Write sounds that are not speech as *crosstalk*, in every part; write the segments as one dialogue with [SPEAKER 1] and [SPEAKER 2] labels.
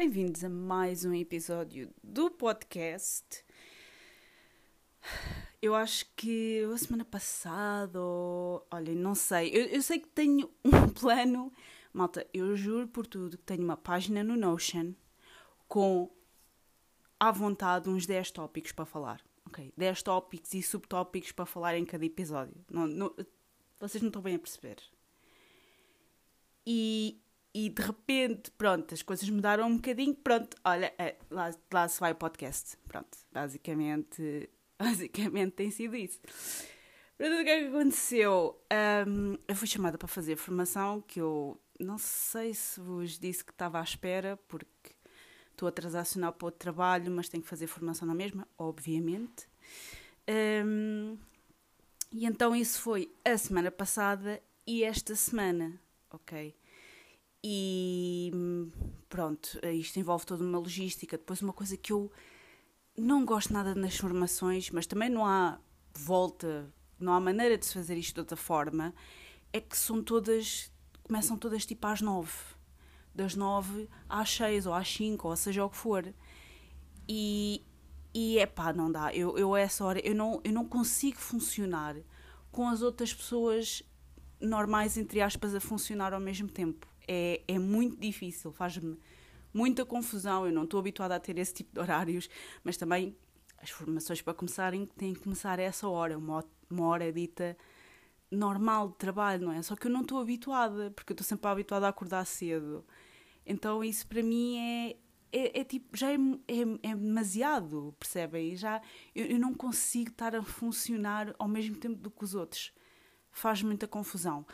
[SPEAKER 1] Bem-vindos a mais um episódio do podcast. Eu acho que a semana passada, ou... olha, não sei. Eu, eu, sei que tenho *laughs* um plano. Malta, eu juro por tudo que tenho uma página no Notion com à vontade uns 10 tópicos para falar. Ok? 10 tópicos e subtópicos para falar em cada episódio. Não, não, vocês não estão bem a perceber. E, e de repente, pronto, as coisas mudaram um bocadinho. Pronto, olha, é, lá, lá se vai o podcast. Pronto, basicamente, *laughs* basicamente tem sido isso. Pronto, o que é que aconteceu? Um, eu fui chamada para fazer formação que eu não sei se vos disse que estava à espera, porque estou a transacionar para outro trabalho, mas tenho que fazer formação na mesma, obviamente. Um, e então isso foi a semana passada e esta semana, ok? E pronto, isto envolve toda uma logística. Depois, uma coisa que eu não gosto nada nas formações, mas também não há volta, não há maneira de se fazer isto de outra forma, é que são todas, começam todas tipo às nove. Das nove às seis, ou às cinco, ou seja o que for. E, e é pá, não dá. Eu, eu a essa hora, eu não, eu não consigo funcionar com as outras pessoas normais, entre aspas, a funcionar ao mesmo tempo é, é muito difícil, faz-me muita confusão. Eu não estou habituada a ter esse tipo de horários, mas também as formações para começarem têm que começar a essa hora, uma, uma hora dita normal de trabalho, não é? Só que eu não estou habituada, porque eu estou sempre habituada a acordar cedo. Então isso para mim é, é, é tipo, já é, é, é, demasiado, percebem? Já, eu, eu, não consigo estar a funcionar ao mesmo tempo do que os outros. Faz muita confusão.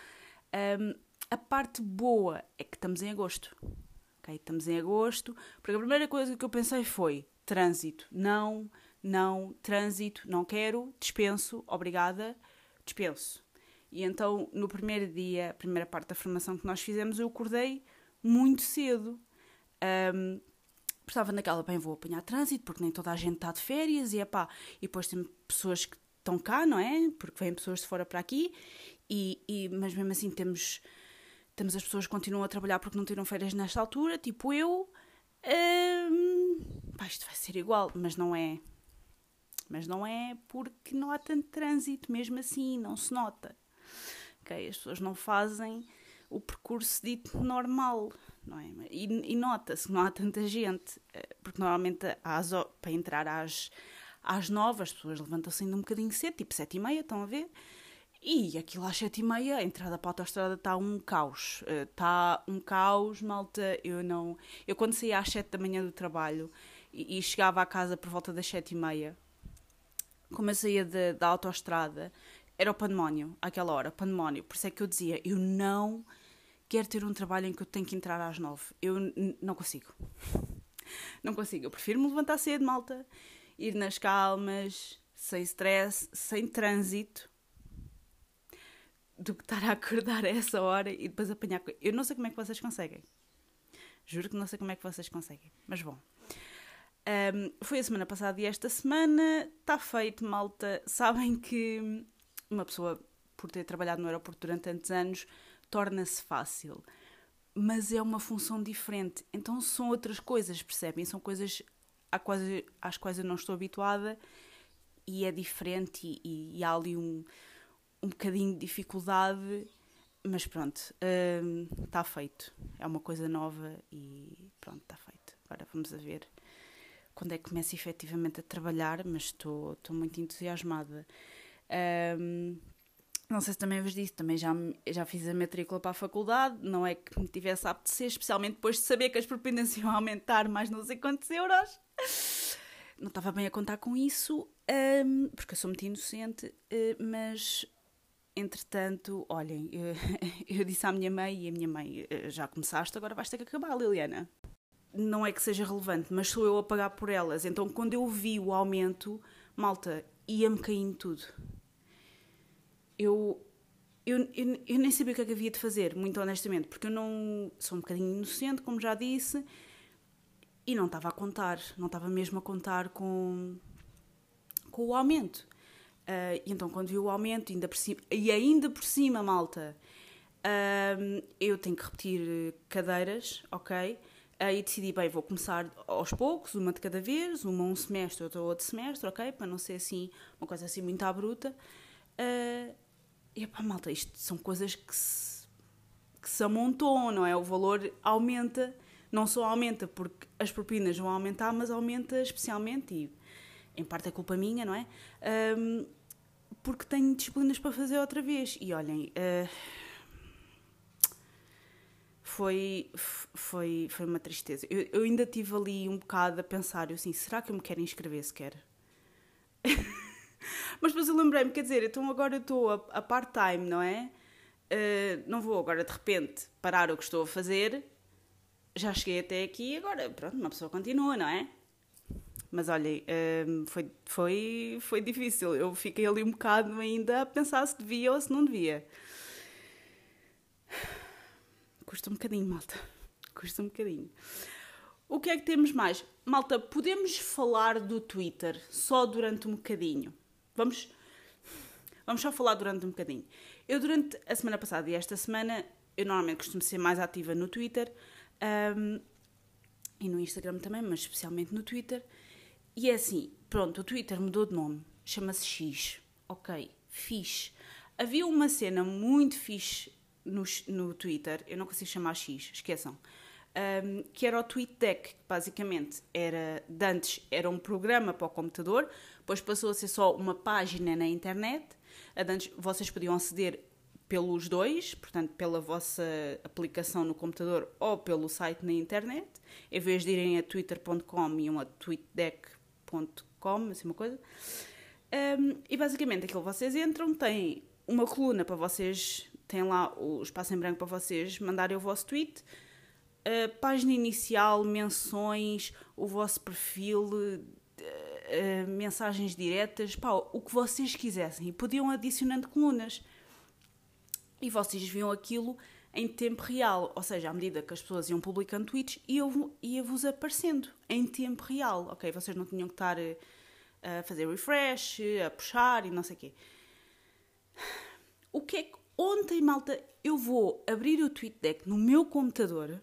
[SPEAKER 1] Um, a parte boa é que estamos em agosto. Okay? Estamos em agosto, porque a primeira coisa que eu pensei foi trânsito. Não, não, trânsito, não quero, dispenso, obrigada, dispenso. E então, no primeiro dia, a primeira parte da formação que nós fizemos, eu acordei muito cedo. Um, estava naquela, bem, vou apanhar trânsito, porque nem toda a gente está de férias, e é pá, e depois tem pessoas que estão cá, não é? Porque vêm pessoas de fora para aqui, e, e, mas mesmo assim temos temos as pessoas que continuam a trabalhar porque não tiram férias nesta altura, tipo eu. Hum, pá, isto vai ser igual, mas não é. Mas não é porque não há tanto trânsito, mesmo assim, não se nota. Okay? As pessoas não fazem o percurso dito normal, não é? E, e nota-se que não há tanta gente, eh, porque normalmente às, para entrar às, às nove as pessoas levantam-se ainda um bocadinho cedo, tipo sete e meia, estão a ver? E aquilo às sete e meia, a entrada para a autostrada está um caos. Está uh, um caos, malta. Eu não. Eu quando saía às sete da manhã do trabalho e, e chegava à casa por volta das sete e meia, como eu saía de, da autostrada, era o pandemónio, àquela hora, pandemónio. Por isso é que eu dizia: eu não quero ter um trabalho em que eu tenho que entrar às nove. Eu não consigo. não consigo. Eu prefiro me levantar cedo, malta, ir nas calmas, sem stress, sem trânsito do que estar a acordar a essa hora e depois apanhar. Eu não sei como é que vocês conseguem. Juro que não sei como é que vocês conseguem. Mas bom. Um, foi a semana passada e esta semana está feito, malta. Sabem que uma pessoa, por ter trabalhado no aeroporto durante tantos anos, torna-se fácil. Mas é uma função diferente. Então são outras coisas, percebem? São coisas às quais eu não estou habituada e é diferente e, e há ali um um bocadinho de dificuldade, mas pronto, está hum, feito. É uma coisa nova e pronto, está feito. Agora vamos a ver quando é que começo efetivamente a trabalhar, mas estou muito entusiasmada. Um, não sei se também vos disse, também já, já fiz a matrícula para a faculdade, não é que me tivesse a apetecer, especialmente depois de saber que as propinas iam aumentar mais não sei quantos euros. Não estava bem a contar com isso, um, porque eu sou muito inocente, uh, mas entretanto, olhem, eu, *laughs* eu, disse à minha mãe e a minha mãe, eh, já começaste, agora vais ter que acabar, Liliana. Não é que seja relevante, mas sou eu a pagar por elas. Então, quando eu vi o aumento, malta, ia-me caindo tudo. Eu, eu, eu, eu, nem sabia o que é que havia de fazer, muito honestamente, porque eu não sou um bocadinho inocente, como já disse, e não estava a contar, não estava mesmo a contar com, com o aumento. Uh, e então, quando vi o aumento, ainda por cima, e ainda por cima, malta, uh, eu tenho que repetir cadeiras, ok? Aí decidi, bem, vou começar aos poucos, uma de cada vez, uma um semestre, outra outro semestre, ok? Para não ser assim, uma coisa assim muito à bruta. Uh, e pá, malta, isto são coisas que se, que se amontoam, não é? O valor aumenta, não só aumenta porque as propinas vão aumentar, mas aumenta especialmente, e em parte é culpa minha, não é? Um, porque tenho disciplinas para fazer outra vez. E olhem, uh, foi, foi, foi uma tristeza. Eu, eu ainda tive ali um bocado a pensar, eu assim, será que eu me quero inscrever sequer? *laughs* Mas depois eu lembrei-me, quer dizer, então agora eu estou a, a part-time, não é? Uh, não vou agora de repente parar o que estou a fazer. Já cheguei até aqui, agora pronto, uma pessoa continua, não é? Mas olhem, uh, foi, foi, foi difícil. Eu fiquei ali um bocado ainda a pensar se devia ou se não devia. Custa um bocadinho, malta. Custa um bocadinho. O que é que temos mais? Malta, podemos falar do Twitter só durante um bocadinho. Vamos, vamos só falar durante um bocadinho. Eu, durante a semana passada e esta semana, eu normalmente costumo ser mais ativa no Twitter um, e no Instagram também, mas especialmente no Twitter. E é assim, pronto, o Twitter mudou de nome, chama-se X. Ok, fixe. Havia uma cena muito fixe no, no Twitter, eu não consigo chamar X, esqueçam, um, que era o TweetDeck, que basicamente era, de antes era um programa para o computador, depois passou a ser só uma página na internet, a antes vocês podiam aceder pelos dois, portanto, pela vossa aplicação no computador ou pelo site na internet, em vez de irem a twitter.com e uma tweetdeck.com, assim uma coisa. Um, e basicamente aquilo vocês entram, tem uma coluna para vocês tem lá o espaço em branco para vocês mandarem o vosso tweet. Uh, página inicial, menções, o vosso perfil, uh, uh, mensagens diretas, pá, o que vocês quisessem. E podiam adicionando colunas. E vocês viam aquilo em tempo real, ou seja, à medida que as pessoas iam publicando tweets, ia-vos aparecendo em tempo real, ok? Vocês não tinham que estar a fazer refresh, a puxar e não sei o quê. O que é que Ontem, malta, eu vou abrir o TweetDeck no meu computador,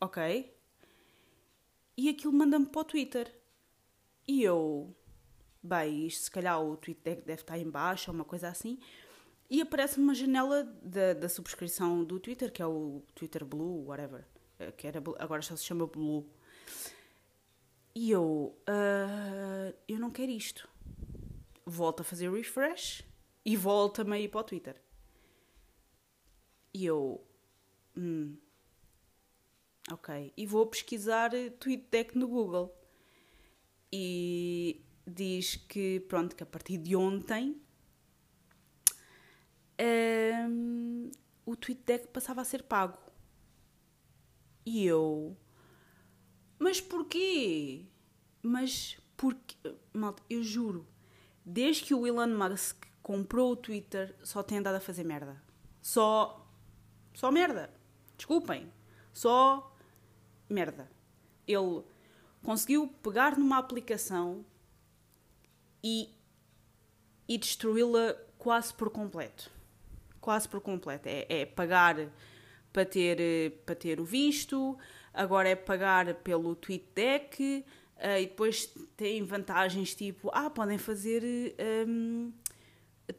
[SPEAKER 1] ok? E aquilo manda-me para o Twitter. E eu, bem, isto se calhar o TweetDeck deve estar em baixo ou uma coisa assim. E aparece-me uma janela da, da subscrição do Twitter, que é o Twitter Blue, whatever. Eh, que era, agora só se chama Blue. E eu, uh, eu não quero isto. Volto a fazer refresh e volta-me a ir para o Twitter. E eu. Hum, ok. E vou pesquisar TweetDeck no Google. E diz que, pronto, que a partir de ontem um, o TweetDeck passava a ser pago. E eu. Mas porquê? Mas porque. Malta, eu juro. Desde que o Elon Musk comprou o Twitter, só tem andado a fazer merda. Só só merda. Desculpem. Só merda. Ele conseguiu pegar numa aplicação e, e destruí-la quase por completo. Quase por completo. É, é pagar para ter, para ter o visto, agora é pagar pelo TweetDeck, uh, e depois tem vantagens tipo, ah, podem fazer um,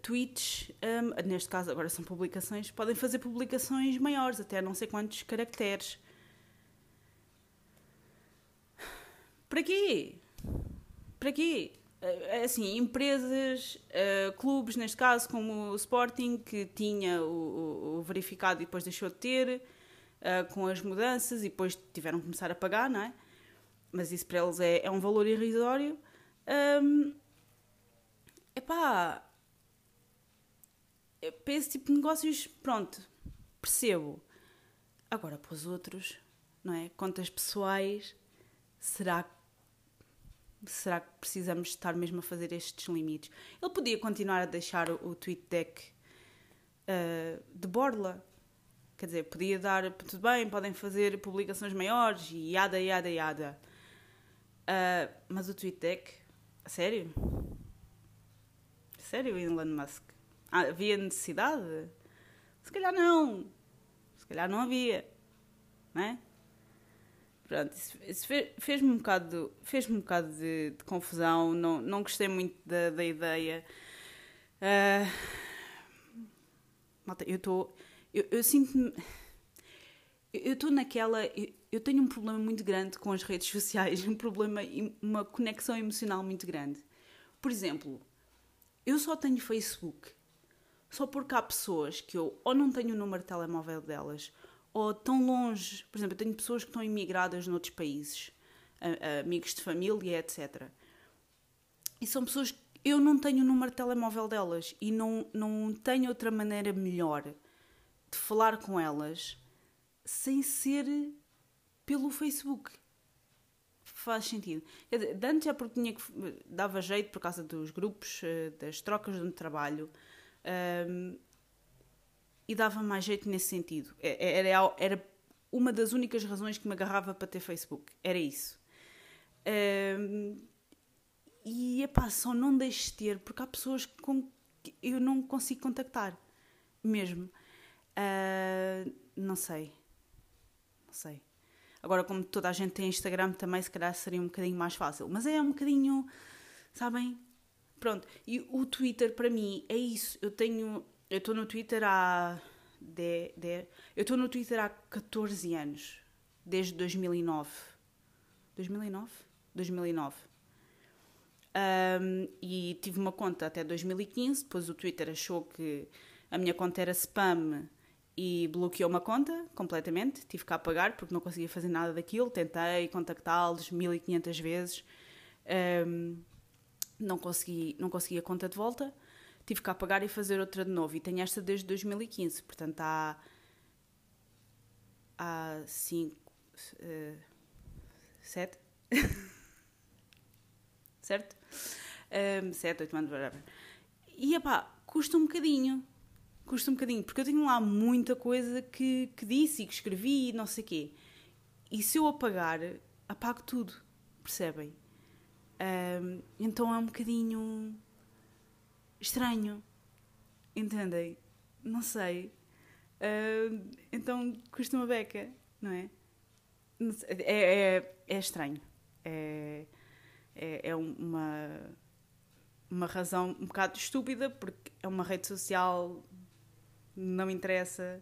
[SPEAKER 1] tweets, um, neste caso agora são publicações, podem fazer publicações maiores, até não sei quantos caracteres. Para quê? Para quê? É assim, empresas, uh, clubes, neste caso, como o Sporting, que tinha o, o, verificado e depois deixou de ter, uh, com as mudanças, e depois tiveram que começar a pagar, não é? Mas isso para eles é, é um valor irrisório. Um, epá, para esse tipo de negócios, pronto, percebo. Agora, para os outros, não é? Contas pessoais, será, será que precisamos estar mesmo a fazer estes limites? Ele podia continuar a deixar o, o tweet deck uh, de borla. Quer dizer, podia dar, tudo bem, podem fazer publicações maiores e yada, yada, yada. Uh, mas o tweet deck, sério? Sério, Elon Musk? havia necessidade? Se calhar não. Se calhar não havia. Não é? Pronto, isso, isso fez-me um bocado, fez um bocado de, de, confusão, não, não gostei muito da, da ideia. Uh, malta, eu estou. Eu, eu sinto-me. Eu estou naquela. Eu, eu tenho um problema muito grande com as redes sociais, um problema, uma conexão emocional muito grande. Por exemplo, eu só tenho Facebook só porque há pessoas que eu ou não tenho o número de telemóvel delas ou tão longe. Por exemplo, eu tenho pessoas que estão imigradas noutros países, amigos de família, etc. E são pessoas que eu não tenho o número de telemóvel delas e não, não tenho outra maneira melhor de falar com elas sem ser pelo Facebook. Faz sentido. Quer dizer, antes é porque tinha que, dava jeito por causa dos grupos, eh, das trocas de trabalho. Um, e dava mais jeito nesse sentido. É, é, era, era uma das únicas razões que me agarrava para ter Facebook. Era isso. Um, e epá, só não deixo de ter, porque há pessoas com que eu não consigo contactar. Mesmo. Uh, não sei. Não sei. Agora, como toda a gente tem Instagram, também se calhar seria um bocadinho mais fácil. Mas é um bocadinho. Sabem? Pronto. E o Twitter, para mim, é isso. Eu tenho eu estou no Twitter há. De, de, eu estou no Twitter há 14 anos. Desde 2009. 2009? 2009. Um, e tive uma conta até 2015. Depois o Twitter achou que a minha conta era spam e bloqueou uma conta completamente. Tive que apagar porque não conseguia fazer nada daquilo. Tentei contactá-los 1500 vezes. Um, não consegui, não consegui a conta de volta tive que apagar e fazer outra de novo. E tenho esta desde 2015, portanto há. há cinco. Uh, sete? *laughs* certo? Um, sete, oito anos, whatever. E pá, custa um bocadinho. Custa um bocadinho, porque eu tenho lá muita coisa que, que disse e que escrevi e não sei o quê. E se eu apagar, apago tudo, percebem? Um, então é um bocadinho estranho. Entendem? Não sei. Uh, então custa uma beca, não é? É, é, é estranho. É, é, é, uma, uma razão um bocado estúpida, porque é uma rede social, não interessa.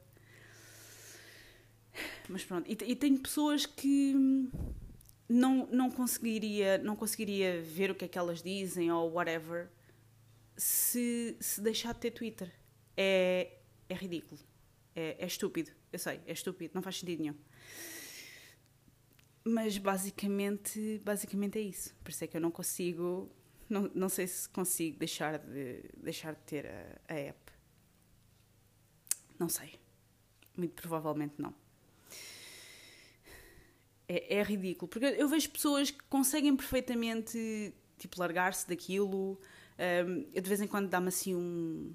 [SPEAKER 1] Mas pronto. E, e tenho pessoas que não, não, conseguiria, não conseguiria ver o que é que elas dizem ou whatever se, se deixar de ter Twitter. É, é ridículo. É, é estúpido. Eu sei, é estúpido. Não faz sentido nenhum. Mas basicamente, basicamente é isso. Por isso é que eu não consigo. Não, não sei se consigo deixar de, deixar de ter a, a app. Não sei. Muito provavelmente não. É, é, ridículo. Porque eu vejo pessoas que conseguem perfeitamente tipo, largar-se daquilo, de vez em quando dá-me assim um,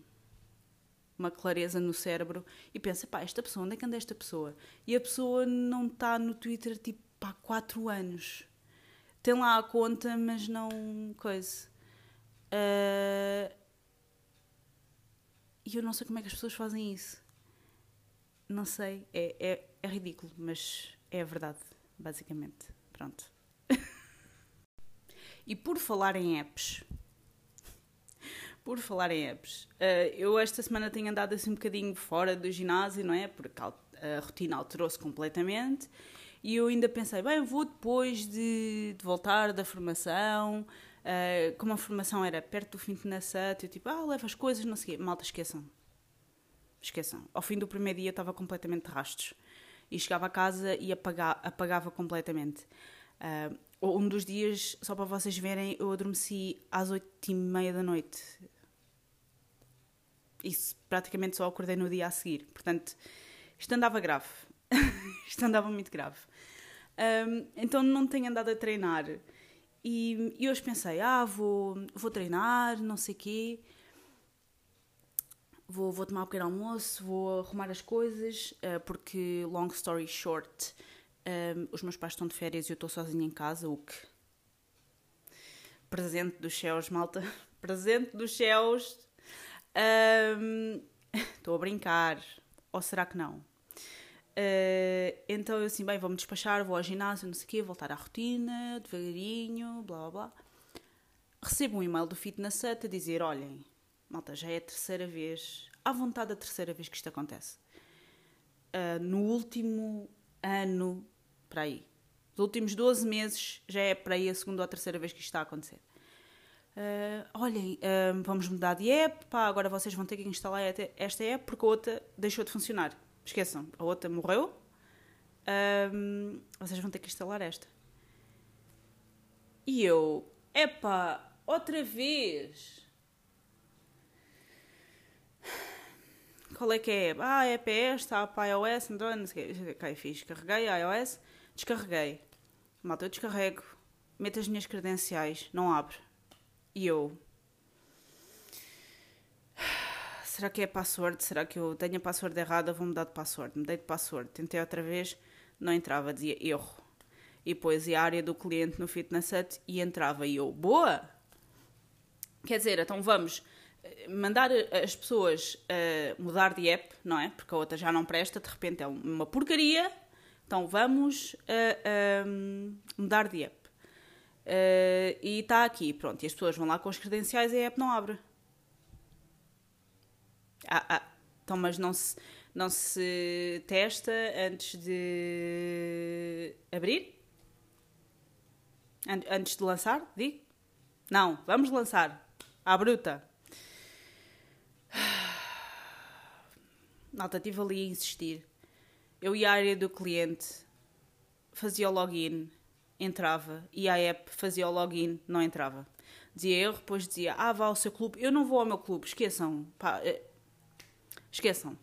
[SPEAKER 1] uma clareza no cérebro e penso, pá, esta pessoa, onde é que anda esta pessoa? E a pessoa não está no Twitter tipo há 4 anos. Tem lá a conta, mas não coisa. Uh, e eu não sei como é que as pessoas fazem isso. Não sei, é, é, é ridículo, mas é a verdade, basicamente. Pronto. *laughs* e por falar em apps, por falar em apps, uh, eu esta semana tenho andado assim um bocadinho fora do ginásio, não é? Porque a rotina alterou-se completamente e eu ainda pensei, bem, vou depois de, de voltar da formação, uh, como a formação era perto do fim de Nassat, eu tipo, ah, leva as coisas, não sei o quê. Malta, esqueçam. Esqueçam. Ao fim do primeiro dia estava completamente de rastros. E chegava a casa e apaga, apagava completamente. Uh, um dos dias, só para vocês verem, eu adormeci às oito e meia da noite isso praticamente só acordei no dia a seguir. Portanto, isto andava grave. *laughs* isto andava muito grave. Um, então não tenho andado a treinar. E, e hoje pensei, ah, vou, vou treinar, não sei quê. Vou, vou tomar um pequeno almoço, vou arrumar as coisas, uh, porque, long story short, um, os meus pais estão de férias e eu estou sozinha em casa, o que... Presente dos céus, malta. *laughs* Presente dos céus *laughs* Estou um, a brincar. Ou será que não? Uh, então eu assim, bem, vou-me despachar, vou ao ginásio, não sei o quê, voltar à rotina, devagarinho, blá blá blá. Recebo um e-mail do Fitness Hut a dizer, olhem, malta, já é a terceira vez, à vontade a terceira vez que isto acontece. Uh, no último ano, para aí, nos últimos 12 meses, já é para aí a segunda ou a terceira vez que isto está a acontecer. Uh, olhem, uh, vamos mudar de app, pá, agora vocês vão ter que instalar esta app porque a outra deixou de funcionar. Esqueçam, a outra morreu, uh, vocês vão ter que instalar esta. E eu, epá, outra vez. Qual é que é? Ah, é esta, para iOS, Android, não sei o que. Ok, fiz, carreguei a iOS, descarreguei. Malta, eu descarrego, meto as minhas credenciais, não abre e eu. Será que é password? Será que eu tenho a password errada? Vou mudar de password. Mudei de password. Tentei outra vez, não entrava, dizia erro. E ia a área do cliente no Fitness Hut e entrava. E eu, boa! Quer dizer, então vamos eh, mandar as pessoas uh, mudar de app, não é? Porque a outra já não presta, de repente é uma porcaria. Então vamos uh, uh, mudar de app. Uh, e está aqui, pronto. E as pessoas vão lá com os credenciais e a app não abre. Ah, ah. Então, mas não se, não se testa antes de abrir? Antes de lançar, digo? Não, vamos lançar. À bruta. *sighs* Nota, estive ali a insistir. Eu ia à área do cliente, fazia o login, entrava e a app fazia o login, não entrava. Dizia erro, depois dizia, ah, vá ao seu clube. Eu não vou ao meu clube, esqueçam. Pá, é... Esqueçam.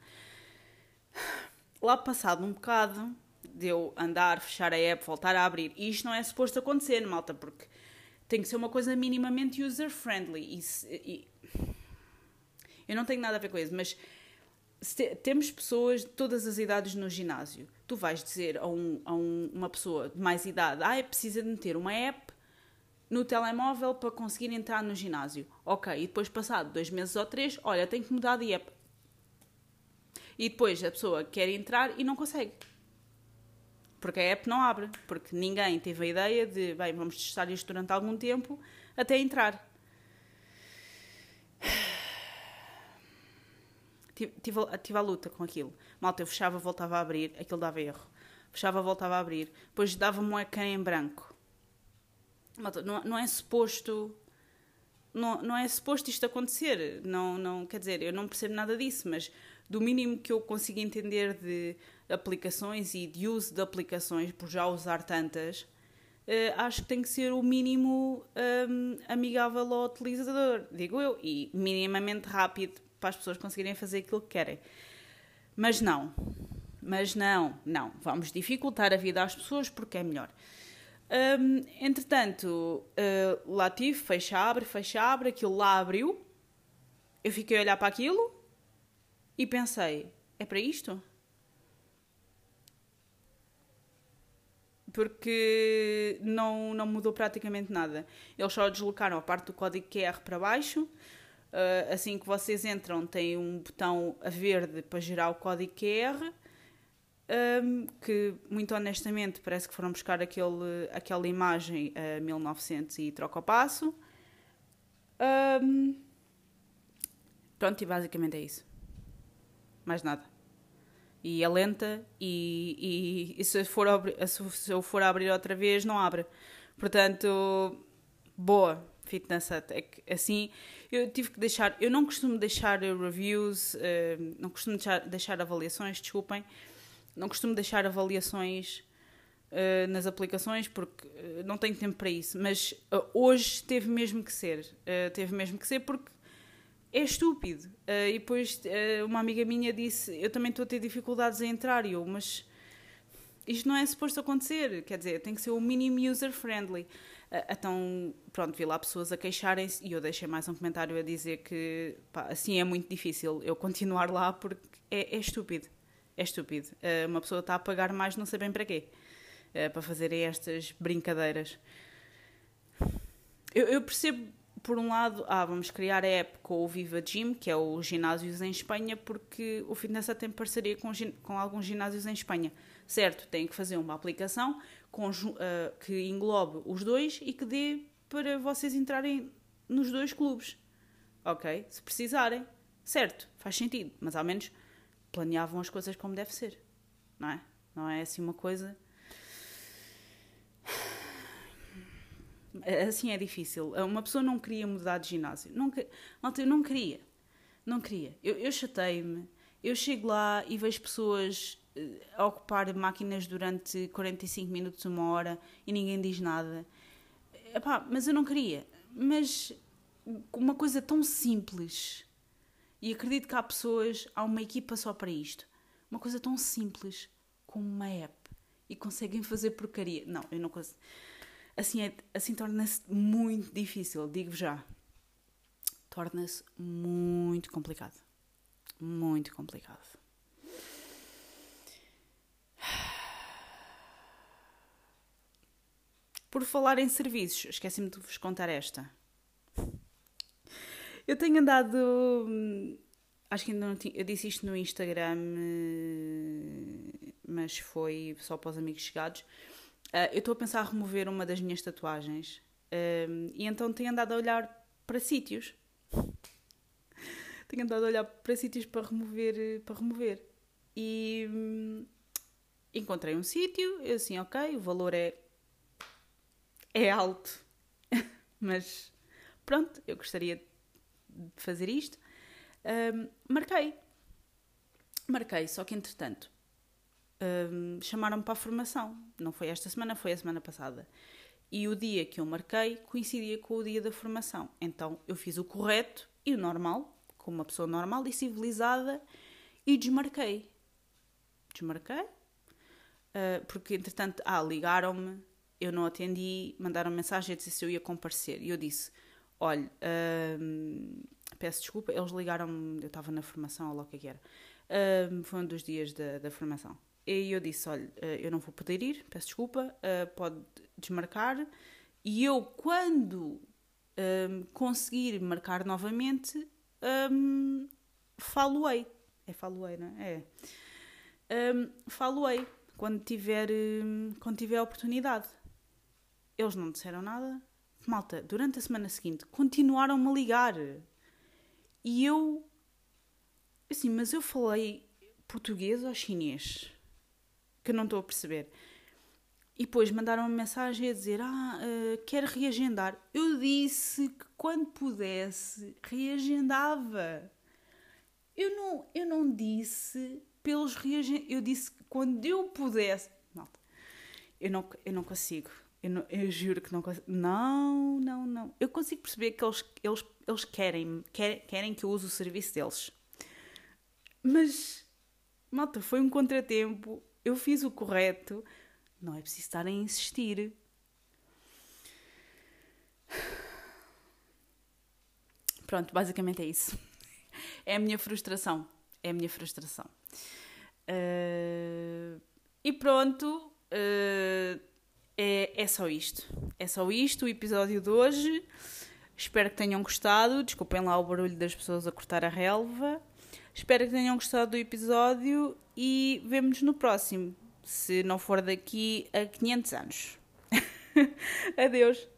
[SPEAKER 1] Lá passado um bocado de eu andar, fechar a app, voltar a abrir. E isto não é suposto acontecer, malta, porque tem que ser uma coisa minimamente user-friendly. E, e, eu não tenho nada a ver com isso, mas temos pessoas de todas as idades no ginásio. Tu vais dizer a, um, a um, uma pessoa de mais idade: ah, é preciso de meter uma app no telemóvel para conseguir entrar no ginásio. Ok, e depois, passado dois meses ou três, olha, tem que mudar de app. E depois a pessoa quer entrar e não consegue. Porque a app não abre. Porque ninguém teve a ideia de, bem, vamos testar isto durante algum tempo até entrar. Tive, tive a luta com aquilo. Malta, eu fechava, voltava a abrir, aquilo dava erro. Fechava, voltava a abrir. Depois dava-me um ecrã em branco. Malta, não, não é suposto. Não, não é suposto isto acontecer. Não, não, quer dizer, eu não percebo nada disso, mas do mínimo que eu consigo entender de aplicações e de uso de aplicações, por já usar tantas, uh, acho que tem que ser o mínimo um, amigável ao utilizador, digo eu, e minimamente rápido para as pessoas conseguirem fazer aquilo que querem. Mas não, mas não, não. Vamos dificultar a vida às pessoas porque é melhor. Um, entretanto, uh, lá tive, fecha, abre, fecha, abre, aquilo lá abriu. Eu fiquei a olhar para aquilo e pensei: é para isto? Porque não, não mudou praticamente nada. Eles só deslocaram a parte do código QR para baixo Uh, assim que vocês entram, tem um botão a verde para gerar o código QR, um, que muito honestamente parece que foram buscar aquele, aquela imagem a 1900 e troca o passo. Um, pronto, e basicamente é isso. Mais nada. E é lenta, e, e, e se, for se eu for abrir outra vez, não abre. Portanto, boa Fitness Hut. É assim, eu tive que deixar. Eu não costumo deixar reviews, uh, não costumo deixar, deixar avaliações, desculpem. Não costumo deixar avaliações uh, nas aplicações porque não tenho tempo para isso. Mas hoje teve mesmo que ser. teve mesmo que ser porque é estúpido. e depois uma amiga minha disse: Eu também estou a ter dificuldades em entrar. E eu, mas isto não é suposto acontecer. Quer dizer, tem que ser o mínimo user-friendly. Ah, então, pronto, vi lá pessoas a queixarem-se e eu deixei mais um comentário a dizer que pá, assim é muito difícil eu continuar lá porque é, é estúpido. É estúpido. Uh, uma pessoa está a pagar mais não sei bem para quê. Uh, para fazerem estas brincadeiras. Eu, eu, percebo por um lado, ah, vamos criar a app com o Viva Gym, que é o ginásios em Espanha, porque o Fitness tem parceria com, com alguns ginásios em Espanha. Certo, tem que fazer uma aplicação que englobe os dois e que dê para vocês entrarem nos dois clubes. Ok? Se precisarem. Certo, faz sentido, mas ao menos planeavam as coisas como deve ser. Não é? Não é assim uma coisa Assim é difícil. Uma pessoa não queria mudar de ginásio. Não, eu não queria. Não queria. Eu, eu chatei-me. Eu chego lá e vejo pessoas a ocupar máquinas durante 45 minutos, uma hora e ninguém diz nada. Epá, mas eu não queria. Mas uma coisa tão simples. E acredito que há pessoas, há uma equipa só para isto. Uma coisa tão simples como uma app. E conseguem fazer porcaria. Não, eu não consigo assim, é, assim torna-se muito difícil, digo já. Torna-se muito complicado. Muito complicado. Por falar em serviços, esqueci-me de vos contar esta. Eu tenho andado. Acho que ainda não tinha. Eu disse isto no Instagram, mas foi só para os amigos chegados Uh, eu estou a pensar a remover uma das minhas tatuagens uh, e então tenho andado a olhar para sítios. tenho andado a olhar para sítios para remover, para remover. E hum, encontrei um sítio, eu assim, ok, o valor é é alto, *laughs* mas pronto, eu gostaria de fazer isto. Um, marquei. Marquei, só que entretanto um, chamaram-me para a formação. Não foi esta semana, foi a semana passada. E o dia que eu marquei coincidia com o dia da formação. Então eu fiz o correto e o normal, como uma pessoa normal e civilizada, e desmarquei. Desmarquei, uh, porque entretanto, ah, ligaram-me, eu não atendi, mandaram mensagem a dizer se eu ia comparecer. E eu disse: olha, uh, peço desculpa, eles ligaram-me, eu estava na formação, ou lá o que é era. Uh, foi um dos dias da, da formação. E eu disse: Olha, eh, eu não vou poder ir, peço desculpa, eh, pode desmarcar. E eu, quando um, ehm, conseguir marcar novamente, um, ehm, falo-ei. É falo-ei, não é? É. Um, quando tiver, quando tiver a oportunidade. Eles não disseram nada. Malta, durante a semana seguinte, continuaram-me a ligar. E eu. Assim, mas eu falei português ou chinês? que não estou a perceber. E depois mandaram uma mensagem a dizer: Ah, uh, quero reagendar. Eu disse que quando pudesse, reagendava. Eu não, eu não disse pelos reagendados. Eu disse que quando eu pudesse. Não, eu não, eu não consigo. Eu, não, eu juro que não consigo. Não, não, não. Eu consigo perceber que eles, eles, eles querem, querem, querem que eu use o serviço deles. Mas, malta, foi um contratempo eu fiz o correto, não é preciso estar a insistir. Pronto, basicamente é isso. É a minha frustração. É a minha frustração. Uh, e pronto, uh, é, é só isto. É só isto o episódio de hoje. Espero que tenham gostado. Desculpem lá o barulho das pessoas a cortar a relva. Espero que tenham gostado do episódio e vemo-nos no próximo, se não for daqui a 500 anos. *laughs* Adeus!